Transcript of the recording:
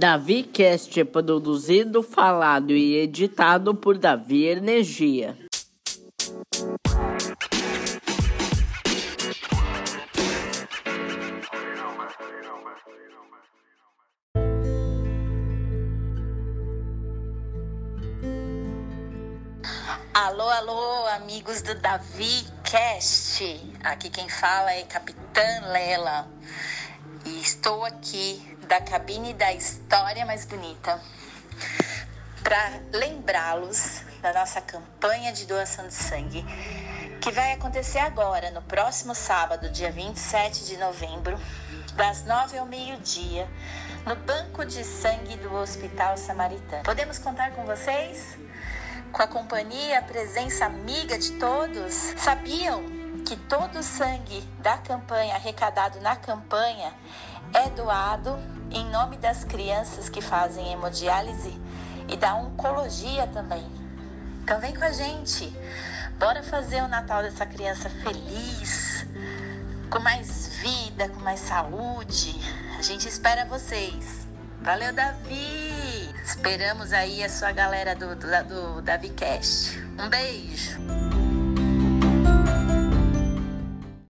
Davi Cast é produzido, falado e editado por Davi Energia. Alô, alô, amigos do Davi Cast. Aqui quem fala é Capitã Lela. Estou aqui da cabine da história mais bonita para lembrá-los da nossa campanha de doação de sangue que vai acontecer agora, no próximo sábado, dia 27 de novembro, das 9 ao meio-dia, no Banco de Sangue do Hospital Samaritano. Podemos contar com vocês? Com a companhia, a presença amiga de todos? Sabiam que todo o sangue da campanha arrecadado na campanha é doado em nome das crianças que fazem hemodiálise e da oncologia também. Então vem com a gente. Bora fazer o Natal dessa criança feliz, com mais vida, com mais saúde. A gente espera vocês. Valeu, Davi! Esperamos aí a sua galera do, do, do DaviCast. Um beijo!